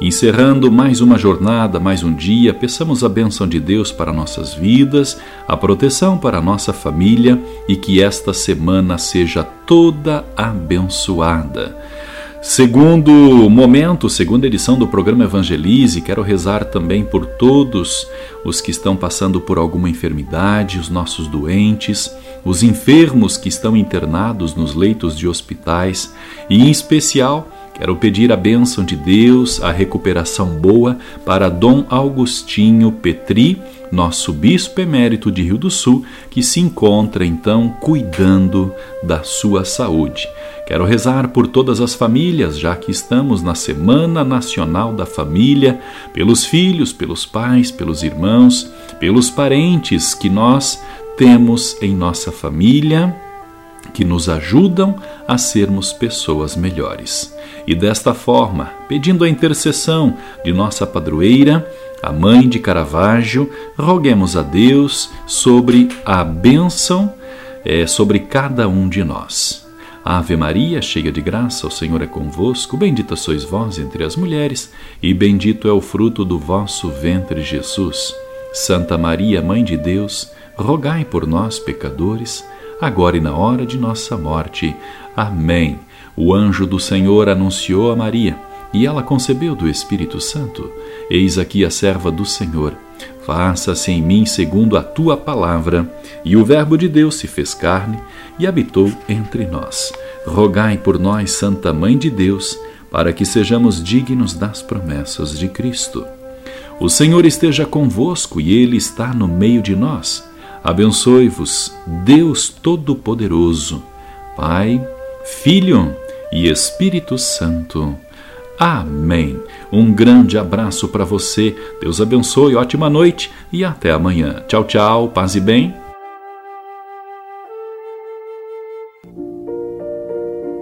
Encerrando mais uma jornada, mais um dia, peçamos a bênção de Deus para nossas vidas, a proteção para nossa família e que esta semana seja toda abençoada. Segundo momento, segunda edição do programa Evangelize, quero rezar também por todos os que estão passando por alguma enfermidade, os nossos doentes, os enfermos que estão internados nos leitos de hospitais e, em especial, Quero pedir a bênção de Deus, a recuperação boa para Dom Augustinho Petri, nosso bispo emérito de Rio do Sul, que se encontra então cuidando da sua saúde. Quero rezar por todas as famílias, já que estamos na Semana Nacional da Família, pelos filhos, pelos pais, pelos irmãos, pelos parentes que nós temos em nossa família, que nos ajudam a sermos pessoas melhores. E desta forma, pedindo a intercessão de nossa padroeira, a mãe de Caravaggio, roguemos a Deus sobre a bênção é, sobre cada um de nós. Ave Maria, cheia de graça, o Senhor é convosco, bendita sois vós entre as mulheres, e bendito é o fruto do vosso ventre, Jesus. Santa Maria, Mãe de Deus, rogai por nós, pecadores, agora e na hora de nossa morte. Amém. O anjo do Senhor anunciou a Maria, e ela concebeu do Espírito Santo. Eis aqui a serva do Senhor. Faça-se em mim segundo a tua palavra. E o Verbo de Deus se fez carne e habitou entre nós. Rogai por nós, Santa Mãe de Deus, para que sejamos dignos das promessas de Cristo. O Senhor esteja convosco e Ele está no meio de nós. Abençoe-vos, Deus Todo-Poderoso, Pai, Filho e Espírito Santo. Amém. Um grande abraço para você. Deus abençoe, ótima noite e até amanhã. Tchau, tchau, paz e bem.